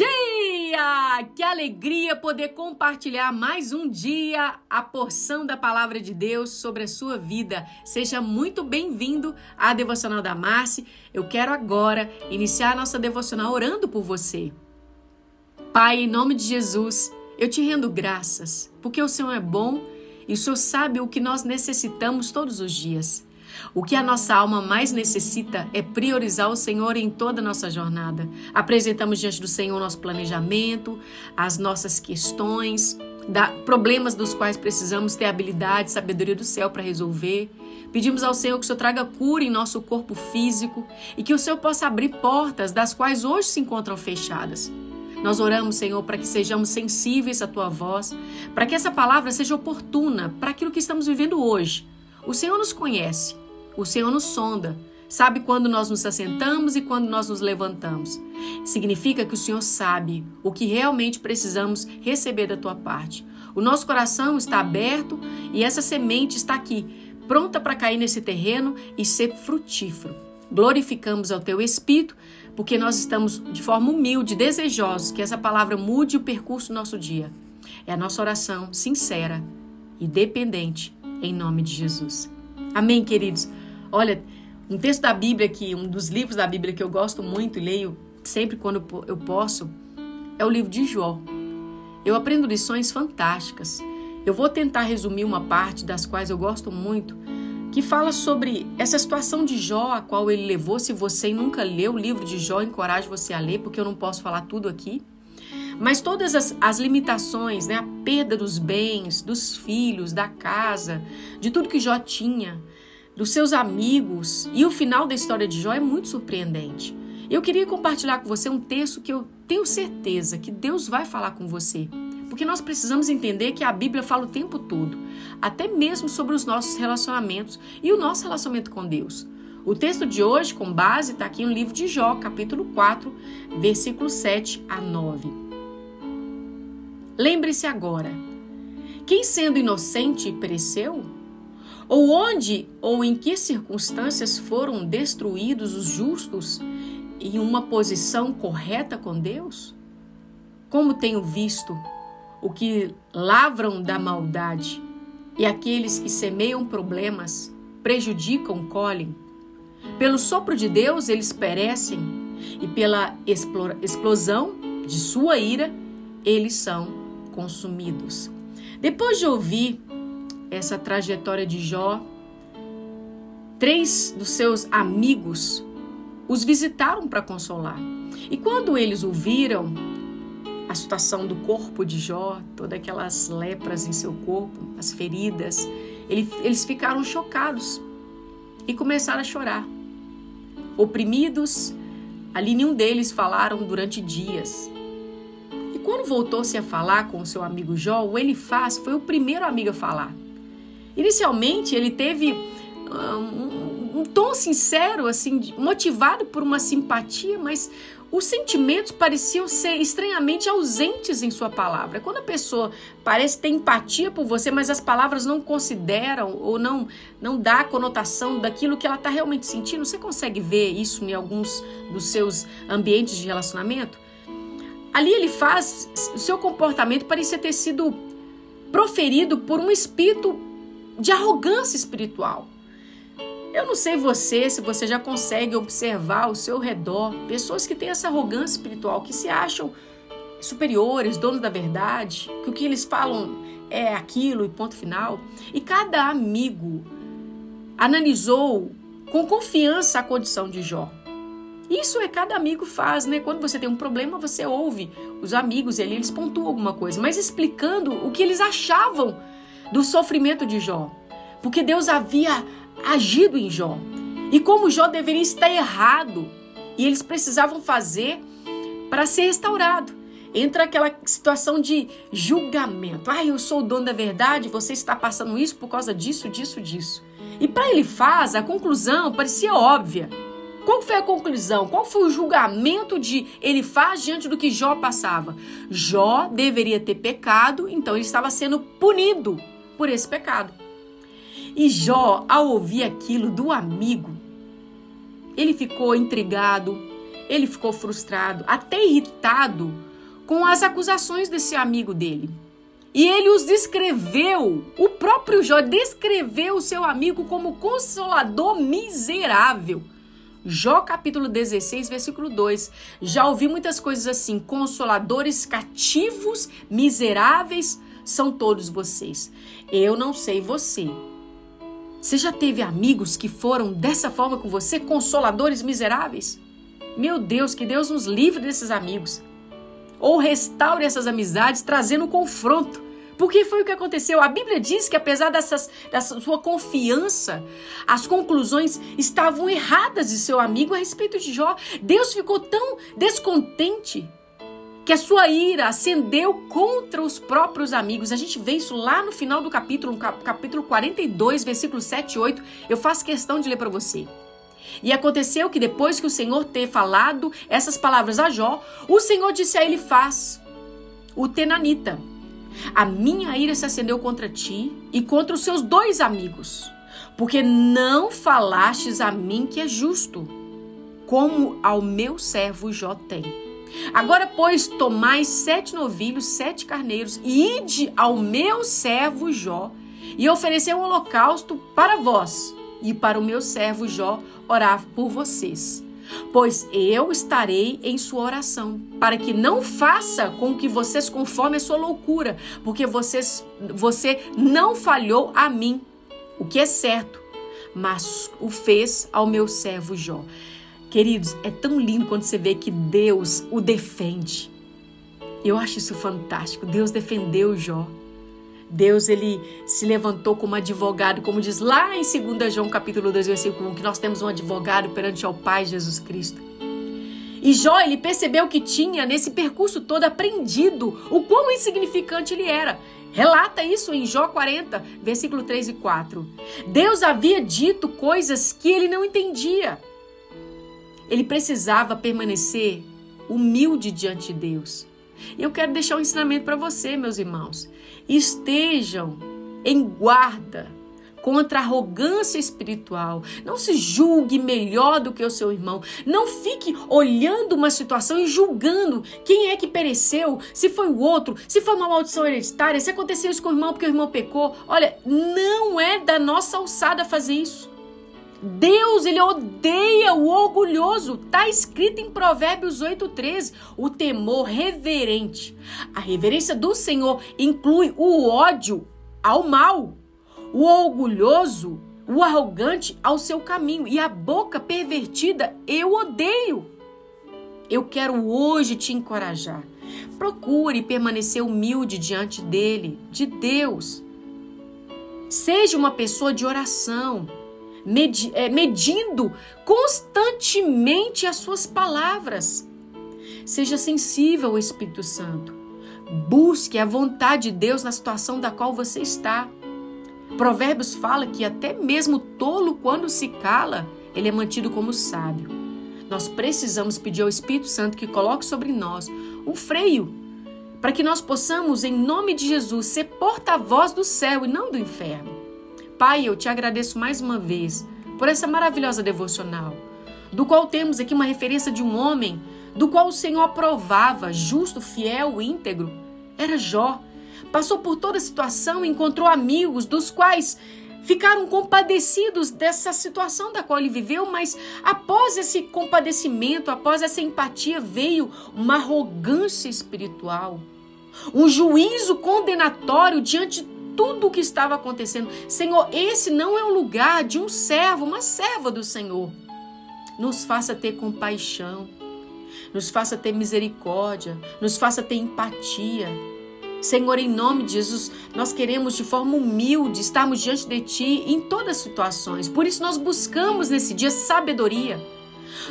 dia! Que alegria poder compartilhar mais um dia a porção da palavra de Deus sobre a sua vida. Seja muito bem-vindo à Devocional da Marci. Eu quero agora iniciar a nossa devocional orando por você. Pai, em nome de Jesus, eu te rendo graças, porque o Senhor é bom e o Senhor sabe o que nós necessitamos todos os dias. O que a nossa alma mais necessita é priorizar o Senhor em toda a nossa jornada. Apresentamos diante do Senhor nosso planejamento, as nossas questões, da, problemas dos quais precisamos ter habilidade, sabedoria do céu para resolver. Pedimos ao Senhor que o Senhor traga cura em nosso corpo físico e que o Senhor possa abrir portas das quais hoje se encontram fechadas. Nós oramos, Senhor, para que sejamos sensíveis à tua voz, para que essa palavra seja oportuna para aquilo que estamos vivendo hoje. O Senhor nos conhece o Senhor nos sonda, sabe quando nós nos assentamos e quando nós nos levantamos. Significa que o Senhor sabe o que realmente precisamos receber da tua parte. O nosso coração está aberto e essa semente está aqui, pronta para cair nesse terreno e ser frutífero. Glorificamos ao teu Espírito, porque nós estamos de forma humilde, desejosos que essa palavra mude o percurso do nosso dia. É a nossa oração sincera e dependente, em nome de Jesus. Amém, queridos? Olha, um texto da Bíblia que um dos livros da Bíblia que eu gosto muito e leio sempre quando eu posso é o livro de Jó. Eu aprendo lições fantásticas. Eu vou tentar resumir uma parte das quais eu gosto muito, que fala sobre essa situação de Jó, a qual ele levou. Se você nunca leu o livro de Jó, encorajo você a ler, porque eu não posso falar tudo aqui. Mas todas as, as limitações, né, a perda dos bens, dos filhos, da casa, de tudo que Jó tinha, dos seus amigos. E o final da história de Jó é muito surpreendente. Eu queria compartilhar com você um texto que eu tenho certeza que Deus vai falar com você. Porque nós precisamos entender que a Bíblia fala o tempo todo, até mesmo sobre os nossos relacionamentos e o nosso relacionamento com Deus. O texto de hoje, com base, está aqui no livro de Jó, capítulo 4, versículo 7 a 9. Lembre-se agora: quem sendo inocente pereceu? Ou onde ou em que circunstâncias foram destruídos os justos em uma posição correta com Deus? Como tenho visto o que lavram da maldade e aqueles que semeiam problemas, prejudicam, colhem. Pelo sopro de Deus eles perecem e pela explosão de sua ira eles são consumidos. Depois de ouvir essa trajetória de Jó, três dos seus amigos os visitaram para consolar. E quando eles ouviram a situação do corpo de Jó, todas aquelas lepras em seu corpo, as feridas, eles ficaram chocados e começaram a chorar. Oprimidos, ali nenhum deles falaram durante dias. Quando voltou-se a falar com o seu amigo Jó, o Elifaz foi o primeiro amigo a falar. Inicialmente, ele teve uh, um, um, tom sincero, assim, motivado por uma simpatia, mas os sentimentos pareciam ser estranhamente ausentes em sua palavra. Quando a pessoa parece ter empatia por você, mas as palavras não consideram ou não não dá a conotação daquilo que ela está realmente sentindo, você consegue ver isso em alguns dos seus ambientes de relacionamento? Ali ele faz o seu comportamento parecia ter sido proferido por um espírito de arrogância espiritual. Eu não sei você, se você já consegue observar ao seu redor pessoas que têm essa arrogância espiritual, que se acham superiores, donos da verdade, que o que eles falam é aquilo e ponto final. E cada amigo analisou com confiança a condição de Jó. Isso é cada amigo faz, né? Quando você tem um problema, você ouve os amigos e ali eles pontuam alguma coisa, mas explicando o que eles achavam do sofrimento de Jó. Porque Deus havia agido em Jó. E como Jó deveria estar errado. E eles precisavam fazer para ser restaurado. Entra aquela situação de julgamento. Ah, eu sou o dono da verdade, você está passando isso por causa disso, disso, disso. E para ele faz, a conclusão parecia óbvia. Qual foi a conclusão? Qual foi o julgamento de ele faz diante do que Jó passava? Jó deveria ter pecado, então ele estava sendo punido por esse pecado. E Jó, ao ouvir aquilo do amigo, ele ficou intrigado, ele ficou frustrado, até irritado com as acusações desse amigo dele. E ele os descreveu, o próprio Jó descreveu o seu amigo como consolador miserável. Jó capítulo 16, versículo 2. Já ouvi muitas coisas assim: consoladores cativos, miseráveis são todos vocês. Eu não sei você. Você já teve amigos que foram dessa forma com você, consoladores miseráveis? Meu Deus, que Deus nos livre desses amigos. Ou restaure essas amizades trazendo confronto porque foi o que aconteceu. A Bíblia diz que apesar dessas, dessa sua confiança, as conclusões estavam erradas de seu amigo a respeito de Jó. Deus ficou tão descontente que a sua ira acendeu contra os próprios amigos. A gente vê isso lá no final do capítulo, capítulo 42, versículos 7 e 8. Eu faço questão de ler para você. E aconteceu que depois que o Senhor ter falado essas palavras a Jó, o Senhor disse a ele: Faz o Tenanita a minha ira se acendeu contra ti e contra os seus dois amigos, porque não falastes a mim que é justo, como ao meu servo Jó tem. Agora, pois, tomai sete novilhos, sete carneiros, e ide ao meu servo Jó, e oferecei um holocausto para vós, e para o meu servo Jó orar por vocês pois eu estarei em sua oração, para que não faça com que vocês conforme a sua loucura, porque vocês, você não falhou a mim, o que é certo, mas o fez ao meu servo Jó. Queridos, é tão lindo quando você vê que Deus o defende. Eu acho isso fantástico. Deus defendeu Jó. Deus ele se levantou como advogado, como diz lá em 2 João capítulo 2, versículo 1, que nós temos um advogado perante ao Pai Jesus Cristo. E Jó, ele percebeu que tinha nesse percurso todo aprendido o quão insignificante ele era. Relata isso em Jó 40, versículo 3 e 4. Deus havia dito coisas que ele não entendia. Ele precisava permanecer humilde diante de Deus. E eu quero deixar um ensinamento para você, meus irmãos estejam em guarda contra a arrogância espiritual. Não se julgue melhor do que o seu irmão. Não fique olhando uma situação e julgando quem é que pereceu, se foi o outro, se foi uma maldição hereditária, se aconteceu isso com o irmão porque o irmão pecou. Olha, não é da nossa alçada fazer isso. Deus, ele odeia o orgulhoso. Tá escrito em Provérbios 8:13, o temor reverente. A reverência do Senhor inclui o ódio ao mal, o orgulhoso, o arrogante ao seu caminho e a boca pervertida eu odeio. Eu quero hoje te encorajar. Procure permanecer humilde diante dele, de Deus. Seja uma pessoa de oração medi é, medindo constantemente as suas palavras. Seja sensível ao Espírito Santo. Busque a vontade de Deus na situação da qual você está. Provérbios fala que até mesmo tolo, quando se cala, ele é mantido como sábio. Nós precisamos pedir ao Espírito Santo que coloque sobre nós um freio para que nós possamos, em nome de Jesus, ser porta-voz do céu e não do inferno. Pai, eu te agradeço mais uma vez por essa maravilhosa devocional, do qual temos aqui uma referência de um homem do qual o Senhor aprovava, justo, fiel, íntegro. Era Jó. Passou por toda a situação, encontrou amigos dos quais ficaram compadecidos dessa situação da qual ele viveu, mas após esse compadecimento, após essa empatia, veio uma arrogância espiritual, um juízo condenatório diante tudo o que estava acontecendo. Senhor, esse não é o lugar de um servo, uma serva do Senhor. Nos faça ter compaixão, nos faça ter misericórdia, nos faça ter empatia. Senhor, em nome de Jesus, nós queremos de forma humilde estarmos diante de Ti em todas as situações. Por isso, nós buscamos nesse dia sabedoria.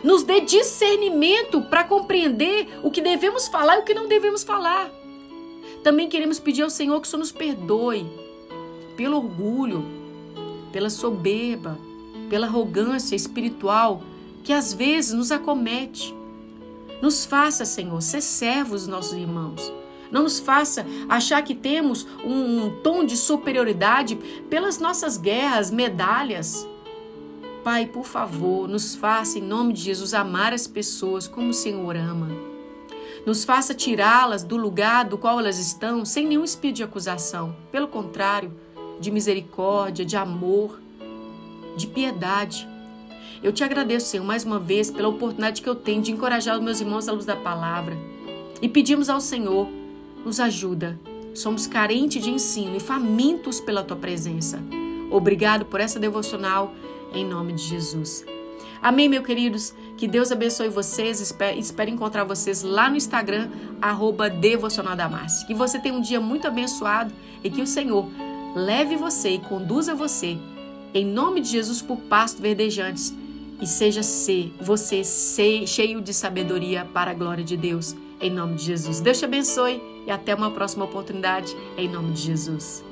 Nos dê discernimento para compreender o que devemos falar e o que não devemos falar. Também queremos pedir ao Senhor que o Senhor nos perdoe pelo orgulho, pela soberba, pela arrogância espiritual que às vezes nos acomete. Nos faça, Senhor, ser servos nossos irmãos. Não nos faça achar que temos um tom de superioridade pelas nossas guerras, medalhas. Pai, por favor, nos faça, em nome de Jesus, amar as pessoas como o Senhor ama. Nos faça tirá-las do lugar do qual elas estão sem nenhum espírito de acusação. Pelo contrário, de misericórdia, de amor, de piedade. Eu te agradeço, Senhor, mais uma vez pela oportunidade que eu tenho de encorajar os meus irmãos à luz da palavra. E pedimos ao Senhor, nos ajuda. Somos carentes de ensino e famintos pela tua presença. Obrigado por essa devocional, em nome de Jesus. Amém, meus queridos? Que Deus abençoe vocês. Espero, espero encontrar vocês lá no Instagram, arroba Que você tenha um dia muito abençoado e que o Senhor leve você e conduza você, em nome de Jesus, por pasto verdejantes e seja ser você ser cheio de sabedoria para a glória de Deus, em nome de Jesus. Deus te abençoe e até uma próxima oportunidade, em nome de Jesus.